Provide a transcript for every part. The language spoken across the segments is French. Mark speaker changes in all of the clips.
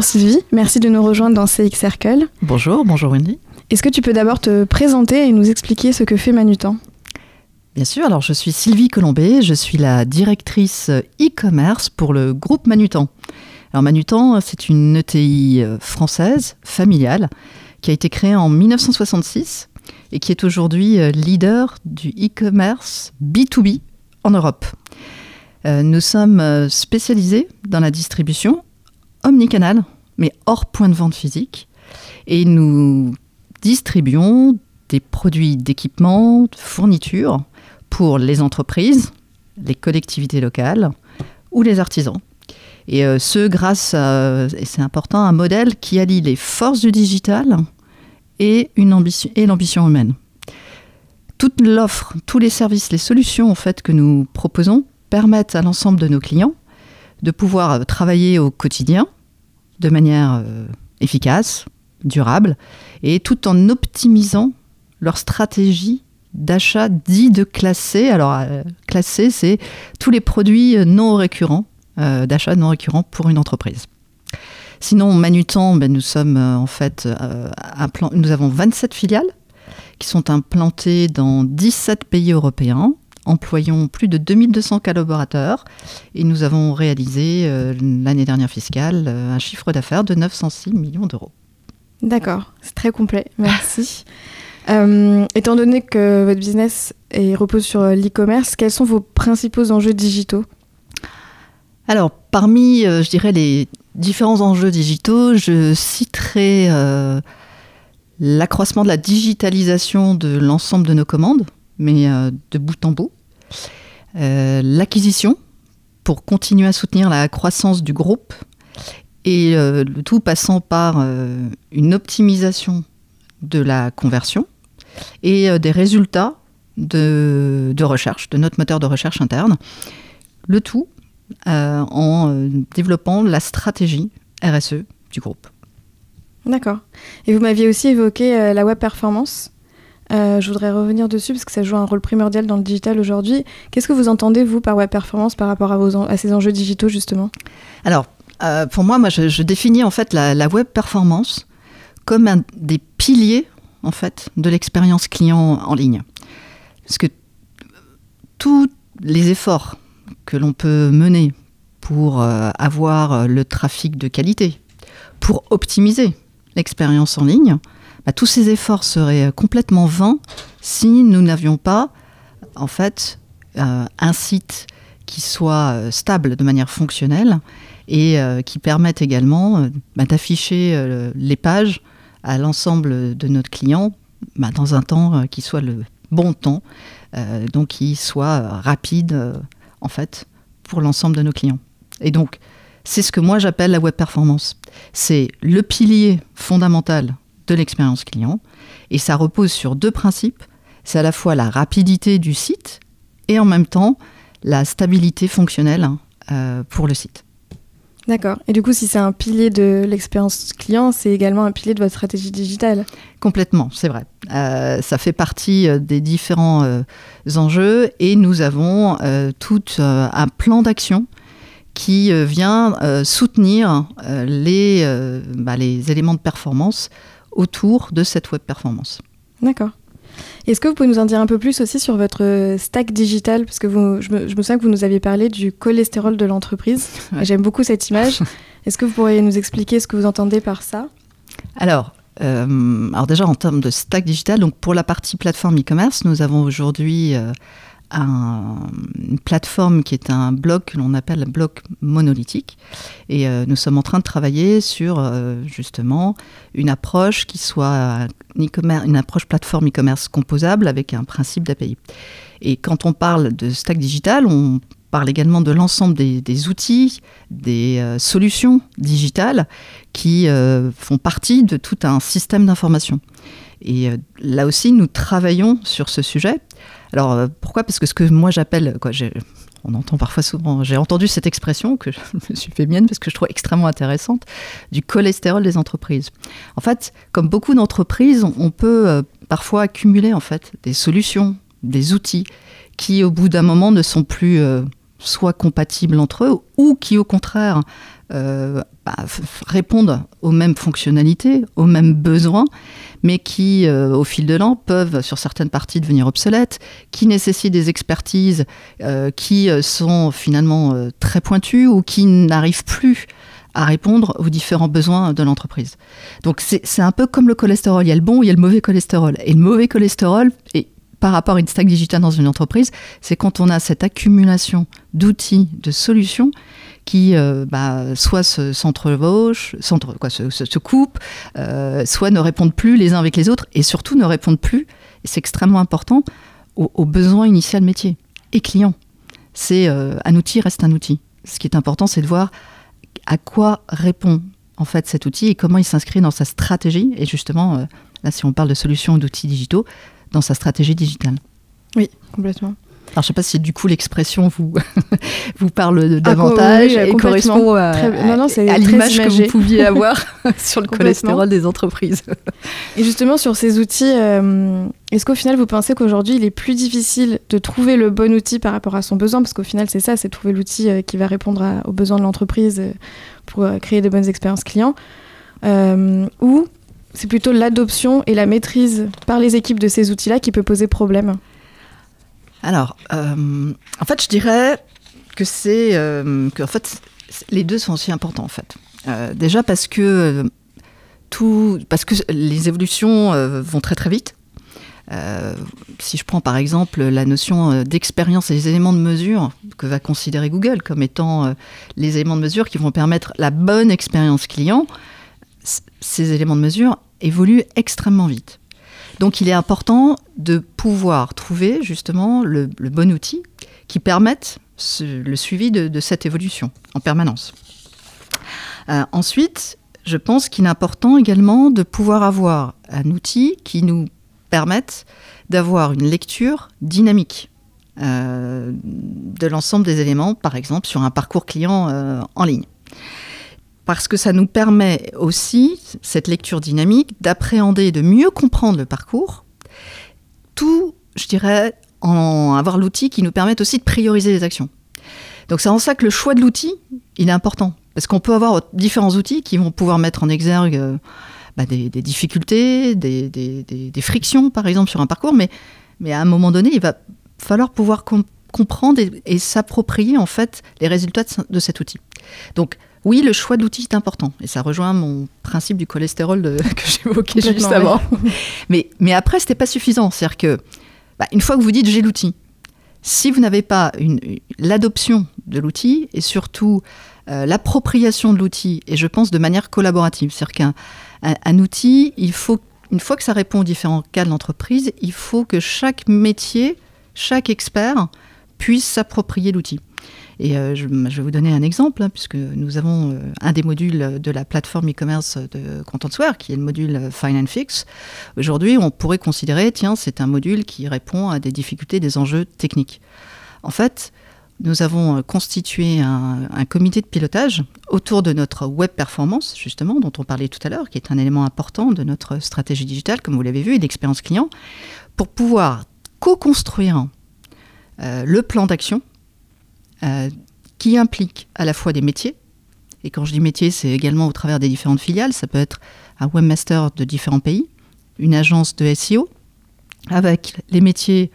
Speaker 1: Bonjour Sylvie, merci de nous rejoindre dans CX Circle.
Speaker 2: Bonjour, bonjour Wendy.
Speaker 1: Est-ce que tu peux d'abord te présenter et nous expliquer ce que fait Manutan
Speaker 2: Bien sûr, alors je suis Sylvie Colombé, je suis la directrice e-commerce pour le groupe Manutan. Alors Manutan, c'est une ETI euh, française, familiale, qui a été créée en 1966 et qui est aujourd'hui euh, leader du e-commerce B2B en Europe. Euh, nous sommes spécialisés dans la distribution omnicanal, mais hors point de vente physique, et nous distribuons des produits d'équipement, de fourniture pour les entreprises, les collectivités locales ou les artisans. Et euh, ce grâce, à, et c'est important, un modèle qui allie les forces du digital et, une ambition, et l'ambition humaine. Toute l'offre, tous les services, les solutions en fait que nous proposons permettent à l'ensemble de nos clients de pouvoir euh, travailler au quotidien de manière euh, efficace, durable, et tout en optimisant leur stratégie d'achat dit de classé. Alors, euh, classé, c'est tous les produits non récurrents, d'achat non récurrents pour une entreprise. Sinon, Manutan, ben, nous sommes en fait, nous avons 27 filiales qui sont implantées dans 17 pays européens, employons plus de 2200 collaborateurs et nous avons réalisé l'année dernière fiscale un chiffre d'affaires de 906 millions d'euros.
Speaker 1: D'accord, c'est très complet, merci. Euh, étant donné que votre business repose sur euh, l'e-commerce, quels sont vos principaux enjeux digitaux?
Speaker 2: Alors, parmi, euh, je dirais, les différents enjeux digitaux, je citerai l'accroissement de la digitalisation de l'ensemble de nos commandes, mais de bout en bout. L'acquisition, pour continuer à soutenir la croissance du groupe, et le tout passant par une optimisation de la conversion et euh, des résultats de, recherche, de notre moteur de recherche interne. Le tout euh, en euh, développant la stratégie RSE du groupe.
Speaker 1: D'accord. Et vous m'aviez aussi évoqué la web performance. Je voudrais revenir dessus parce que ça joue un rôle primordial dans le digital aujourd'hui. Qu'est-ce que vous entendez, vous, par web performance par rapport à, ces enjeux digitaux, justement?
Speaker 2: Alors, pour moi, moi je, définis en fait la, la web performance comme un des piliers en fait, de l'expérience client en ligne. Parce que tous les efforts que l'on peut mener pour euh, avoir le trafic de qualité, pour optimiser l'expérience en ligne, bah, tous ces efforts seraient complètement vains si nous n'avions pas, en fait, euh, un site qui soit euh, stable de manière fonctionnelle et qui permette également bah, d'afficher les pages à l'ensemble de notre client bah, dans un temps euh, qui soit le bon temps, euh, donc qui soit rapide euh, en fait pour l'ensemble de nos clients. Et donc c'est ce que moi j'appelle la web performance. C'est le pilier fondamental de l'expérience client et ça repose sur deux principes. C'est à la fois la rapidité du site et en même temps la stabilité fonctionnelle hein, pour le site.
Speaker 1: D'accord. Et du coup, si c'est un pilier de l'expérience client, c'est également un pilier de votre stratégie digitale?
Speaker 2: Complètement, c'est vrai. Euh, ça fait partie euh, des différents euh, enjeux et nous avons tout un plan d'action qui vient soutenir les, bah, les éléments de performance autour de cette web performance.
Speaker 1: D'accord. Est-ce que vous pouvez nous en dire un peu plus aussi sur votre stack digital? Parce que vous, je, me, souviens que vous nous aviez parlé du cholestérol de l'entreprise. J'aime beaucoup cette image. Est-ce que vous pourriez nous expliquer ce que vous entendez par ça?
Speaker 2: Alors, euh, alors déjà en termes de stack digital, donc pour la partie plateforme e-commerce, nous avons aujourd'hui euh, une plateforme qui est un bloc que l'on appelle un bloc monolithique. Et euh, nous sommes en train de travailler sur euh, justement une approche qui soit une approche plateforme e-commerce composable avec un principe d'API. Et quand on parle de stack digital, on parle également de l'ensemble des, outils, des euh, solutions digitales qui font partie de tout un système d'information. Et là aussi, nous travaillons sur ce sujet alors euh, pourquoi? Parce que ce que moi j'appelle, on entend parfois souvent, j'ai entendu cette expression que je me suis fait mienne parce que je trouve extrêmement intéressante, du cholestérol des entreprises. En fait, comme beaucoup d'entreprises, on peut euh, parfois accumuler en fait des solutions, des outils qui au bout d'un moment ne sont plus euh, soient compatibles entre eux ou qui au contraire euh, bah, répondent aux mêmes fonctionnalités, aux mêmes besoins, mais qui, euh, au fil de l'an, peuvent sur certaines parties devenir obsolètes, qui nécessitent des expertises euh, qui sont finalement très pointues ou qui n'arrivent plus à répondre aux différents besoins de l'entreprise. Donc c'est un peu comme le cholestérol, il y a le bon, il y a le mauvais cholestérol. Et le mauvais cholestérol, par rapport à une stack digitale dans une entreprise, c'est quand on a cette accumulation d'outils, de solutions qui euh, bah, soit se, se, se, coupent, euh, soit ne répondent plus les uns avec les autres, et surtout ne répondent plus, c'est extrêmement important, aux, besoins initiaux métier et client. C'est euh, un outil reste un outil. Ce qui est important, c'est de voir à quoi répond en fait cet outil et comment il s'inscrit dans sa stratégie. Et justement, là, si on parle de solutions d'outils digitaux, dans sa stratégie digitale.
Speaker 1: Oui, complètement.
Speaker 2: Alors, je ne sais pas si du coup l'expression vous, vous parle ah, davantage et correspond à, l'image que vous pouviez avoir sur le cholestérol des entreprises.
Speaker 1: et justement, sur ces outils, euh, est-ce qu'au final, vous pensez qu'aujourd'hui, il est plus difficile de trouver le bon outil par rapport à son besoin? Parce qu'au final, c'est ça, c'est trouver l'outil euh, qui va répondre aux besoins de l'entreprise euh, pour créer des bonnes expériences clients. ou c'est plutôt l'adoption et la maîtrise par les équipes de ces outils-là qui peut poser problème
Speaker 2: Alors, euh, en fait, je dirais que c'est euh, en fait, les deux sont aussi importants en fait. Euh, déjà parce que parce que les évolutions vont très très vite. si je prends par exemple la notion d'expérience et les éléments de mesure que va considérer Google comme étant les éléments de mesure qui vont permettre la bonne expérience client, ces éléments de mesure évoluent extrêmement vite. Donc il est important de pouvoir trouver justement le, bon outil qui permette le suivi de, cette évolution en permanence. Euh, ensuite, je pense qu'il est important également de pouvoir avoir un outil qui nous permette d'avoir une lecture dynamique euh, de l'ensemble des éléments, par exemple sur un parcours client euh, en ligne parce que ça nous permet aussi, cette lecture dynamique, d'appréhender, de mieux comprendre le parcours, tout, je dirais, en avoir l'outil qui nous permette aussi de prioriser les actions. Donc c'est en ça que le choix de l'outil, il est important, parce qu'on peut avoir différents outils qui vont pouvoir mettre en exergue euh, bah, des, difficultés, des, frictions, par exemple, sur un parcours, mais, à un moment donné, il va falloir pouvoir comprendre et, s'approprier en fait les résultats de, de cet outil. Donc oui, le choix d'outils est important. Et ça rejoint mon principe du cholestérol que j'évoquais juste avant. mais, mais après, ce n'était pas suffisant. C'est-à-dire que, bah, une fois que vous dites j'ai l'outil, si vous n'avez pas l'adoption de l'outil et surtout euh, l'appropriation de l'outil, et je pense de manière collaborative, c'est-à-dire qu'un outil, il faut, une fois que ça répond aux différents cas de l'entreprise, il faut que chaque métier, chaque expert puisse s'approprier l'outil. Et euh, je, vais vous donner un exemple, hein, puisque nous avons euh, un des modules de la plateforme e-commerce de Contentsware, qui est le module euh, Fine and Fix. Aujourd'hui, on pourrait considérer, tiens, c'est un module qui répond à des difficultés, des enjeux techniques. En fait, nous avons constitué un, comité de pilotage autour de notre web performance, justement, dont on parlait tout à l'heure, qui est un élément important de notre stratégie digitale, comme vous l'avez vu, et d'expérience client, pour pouvoir co-construire le plan d'action qui implique à la fois des métiers, et quand je dis métier, c'est également au travers des différentes filiales, ça peut être un webmaster de différents pays, une agence de SEO, avec les métiers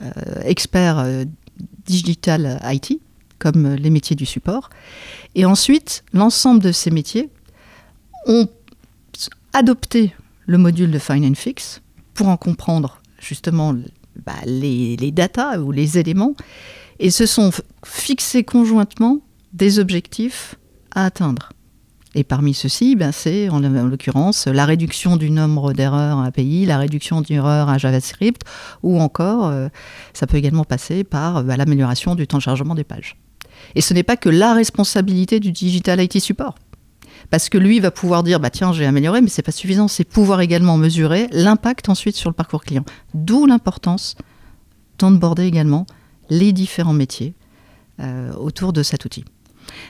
Speaker 2: euh, experts euh, digital IT, comme les métiers du support. Et ensuite, l'ensemble de ces métiers ont adopté le module de Fine and Fix pour en comprendre justement bah, les, les datas ou les éléments et se sont fixés conjointement des objectifs à atteindre. Et parmi ceux-ci, ben, c'est en, l'occurrence la réduction du nombre d'erreurs API, la réduction d'erreurs à JavaScript, ou encore, euh, ça peut également passer par bah, l'amélioration du temps de chargement des pages. Et ce n'est pas que la responsabilité du Digital IT Support. Parce que lui va pouvoir dire, bah tiens, j'ai amélioré, mais c'est pas suffisant, c'est pouvoir également mesurer l'impact ensuite sur le parcours client. D'où l'importance d'onboarder également les différents métiers euh, autour de cet outil.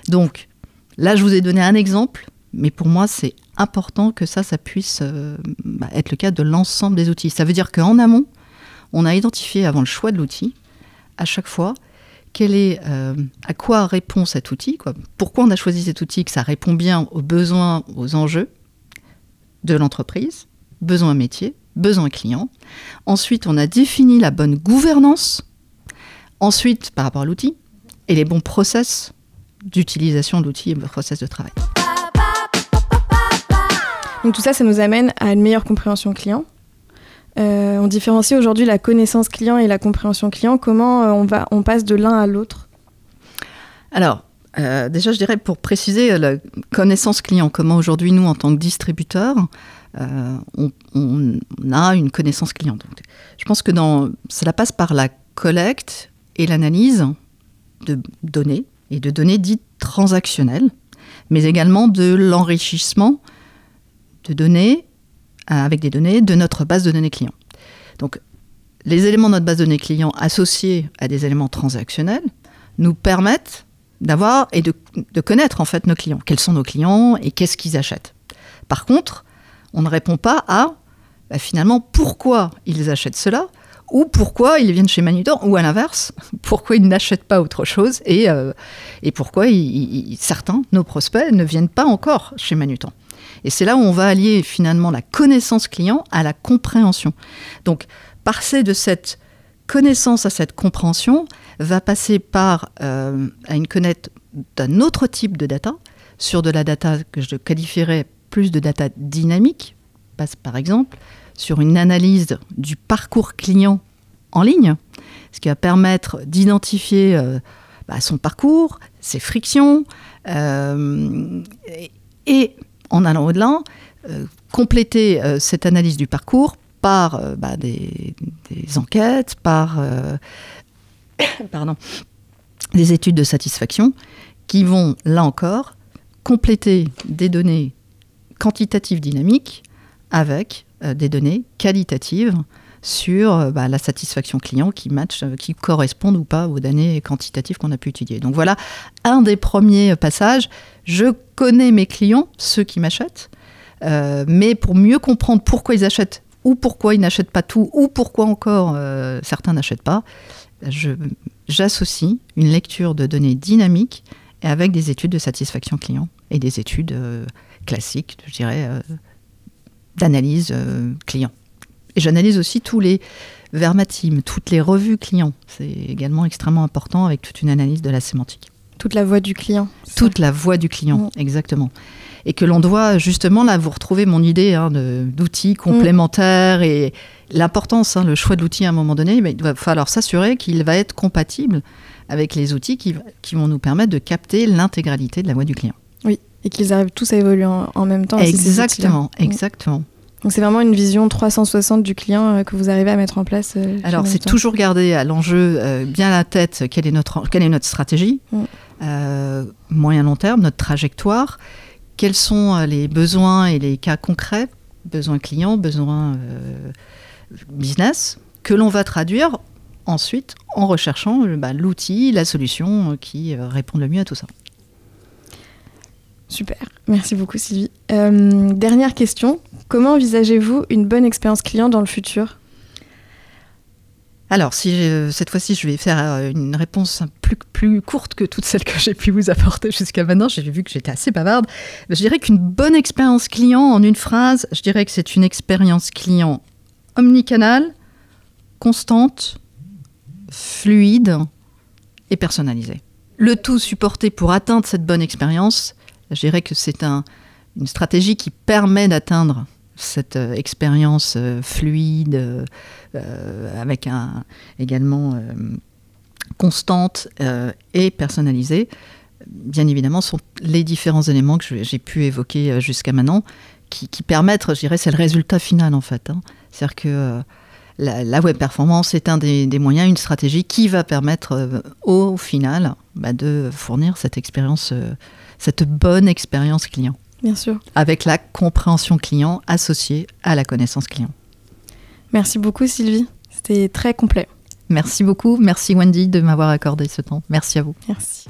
Speaker 2: Donc là, je vous ai donné un exemple, mais pour moi, c'est important que ça, ça puisse euh, bah, être le cas de l'ensemble des outils. Ça veut dire qu'en amont, on a identifié avant le choix de l'outil, à chaque fois, est, à quoi répond cet outil, quoi. pourquoi on a choisi cet outil, que ça répond bien aux besoins, aux enjeux de l'entreprise, besoins métiers, besoins clients. Ensuite, on a défini la bonne gouvernance. Ensuite, par rapport à l'outil, et les bons process d'utilisation de l'outil et process de travail.
Speaker 1: Donc tout ça, ça nous amène à une meilleure compréhension client. Euh, on différencie aujourd'hui la connaissance client et la compréhension client. Comment euh, on, va, on passe de l'un à l'autre?
Speaker 2: Alors, euh, déjà, je dirais pour préciser la connaissance client, comment aujourd'hui, nous, en tant que distributeurs, on, a une connaissance client. Donc, je pense que dans, cela passe par la collecte et l'analyse de données, et de données dites transactionnelles, mais également de l'enrichissement de données euh, avec des données de notre base de données clients. Donc, les éléments de notre base de données clients associés à des éléments transactionnels nous permettent d'avoir et de, connaître en fait nos clients. Quels sont nos clients et qu'est-ce qu'ils achètent. Par contre, on ne répond pas à bah, finalement pourquoi ils achètent cela ou pourquoi ils viennent chez Manutan, ou à l'inverse, pourquoi ils n'achètent pas autre chose et, euh, et pourquoi certains, nos prospects, ne viennent pas encore chez Manutan. Et c'est là où on va allier finalement la connaissance client à la compréhension. Donc, passer de cette connaissance à cette compréhension va passer par euh, à une connaître d'un autre type de data, sur de la data que je qualifierais plus de data dynamique, passe par exemple sur une analyse du parcours client en ligne, ce qui va permettre d'identifier euh, bah, son parcours, ses frictions, euh, et, en allant au-delà, euh, compléter cette analyse du parcours par bah, des, enquêtes, par pardon, des études de satisfaction qui vont, là encore, compléter des données quantitatives dynamiques avec euh, des données qualitatives sur euh, bah, la satisfaction client qui match, euh, qui correspondent ou pas aux données quantitatives qu'on a pu étudier. Donc voilà un des premiers passages. Je connais mes clients, ceux qui m'achètent, mais pour mieux comprendre pourquoi ils achètent ou pourquoi ils n'achètent pas tout ou pourquoi encore certains n'achètent pas, j'associe une lecture de données dynamiques avec des études de satisfaction client et des études classiques, je dirais d'analyse euh, client. Et j'analyse aussi tous les vermatimes, toutes les revues clients. C'est également extrêmement important avec toute une analyse de la sémantique.
Speaker 1: Toute la voix du client.
Speaker 2: Toute la voix du client, mm. exactement. Et que l'on doit justement là vous retrouver mon idée hein, d'outils complémentaires et l'importance, hein, le choix de l'outil à un moment donné, mais il va falloir s'assurer qu'il va être compatible avec les outils qui, qui vont nous permettre de capter l'intégralité de la voix du client.
Speaker 1: Oui, et qu'ils arrivent tous à évoluer en, même temps.
Speaker 2: Exactement, exactement.
Speaker 1: Donc c'est vraiment une vision 360 du client euh, que vous arrivez à mettre en place. Euh,
Speaker 2: Alors c'est toujours garder à l'enjeu euh, bien la tête quelle est notre, quelle est notre stratégie, mm. moyen long terme, notre trajectoire, quels sont les besoins et les cas concrets, besoins clients, besoins business, que l'on va traduire ensuite en recherchant bah, l'outil, la solution qui répond le mieux à tout ça.
Speaker 1: Super, merci beaucoup Sylvie. Euh, dernière question, comment envisagez-vous une bonne expérience client dans le futur?
Speaker 2: Alors, cette fois-ci, je vais faire euh, une réponse plus, plus courte que toutes celles que j'ai pu vous apporter jusqu'à maintenant, j'ai vu que j'étais assez bavarde. Je dirais qu'une bonne expérience client, en une phrase, je dirais que c'est une expérience client omnicanale, constante, fluide et personnalisée. Le tout supporté pour atteindre cette bonne expérience je dirais que c'est une stratégie qui permet d'atteindre cette euh, expérience euh, fluide, euh, avec un, également constante et personnalisée. Bien évidemment, sont les différents éléments que j'ai pu évoquer jusqu'à maintenant qui, permettent, je dirais, c'est le résultat final en fait. Hein. C'est-à-dire que la, web performance est un des, moyens, une stratégie qui va permettre au final bah, de fournir cette expérience cette bonne expérience client.
Speaker 1: Bien sûr.
Speaker 2: Avec la compréhension client associée à la connaissance client.
Speaker 1: Merci beaucoup Sylvie, c'était très complet.
Speaker 2: Merci beaucoup, merci Wendy de m'avoir accordé ce temps. Merci à vous.
Speaker 1: Merci.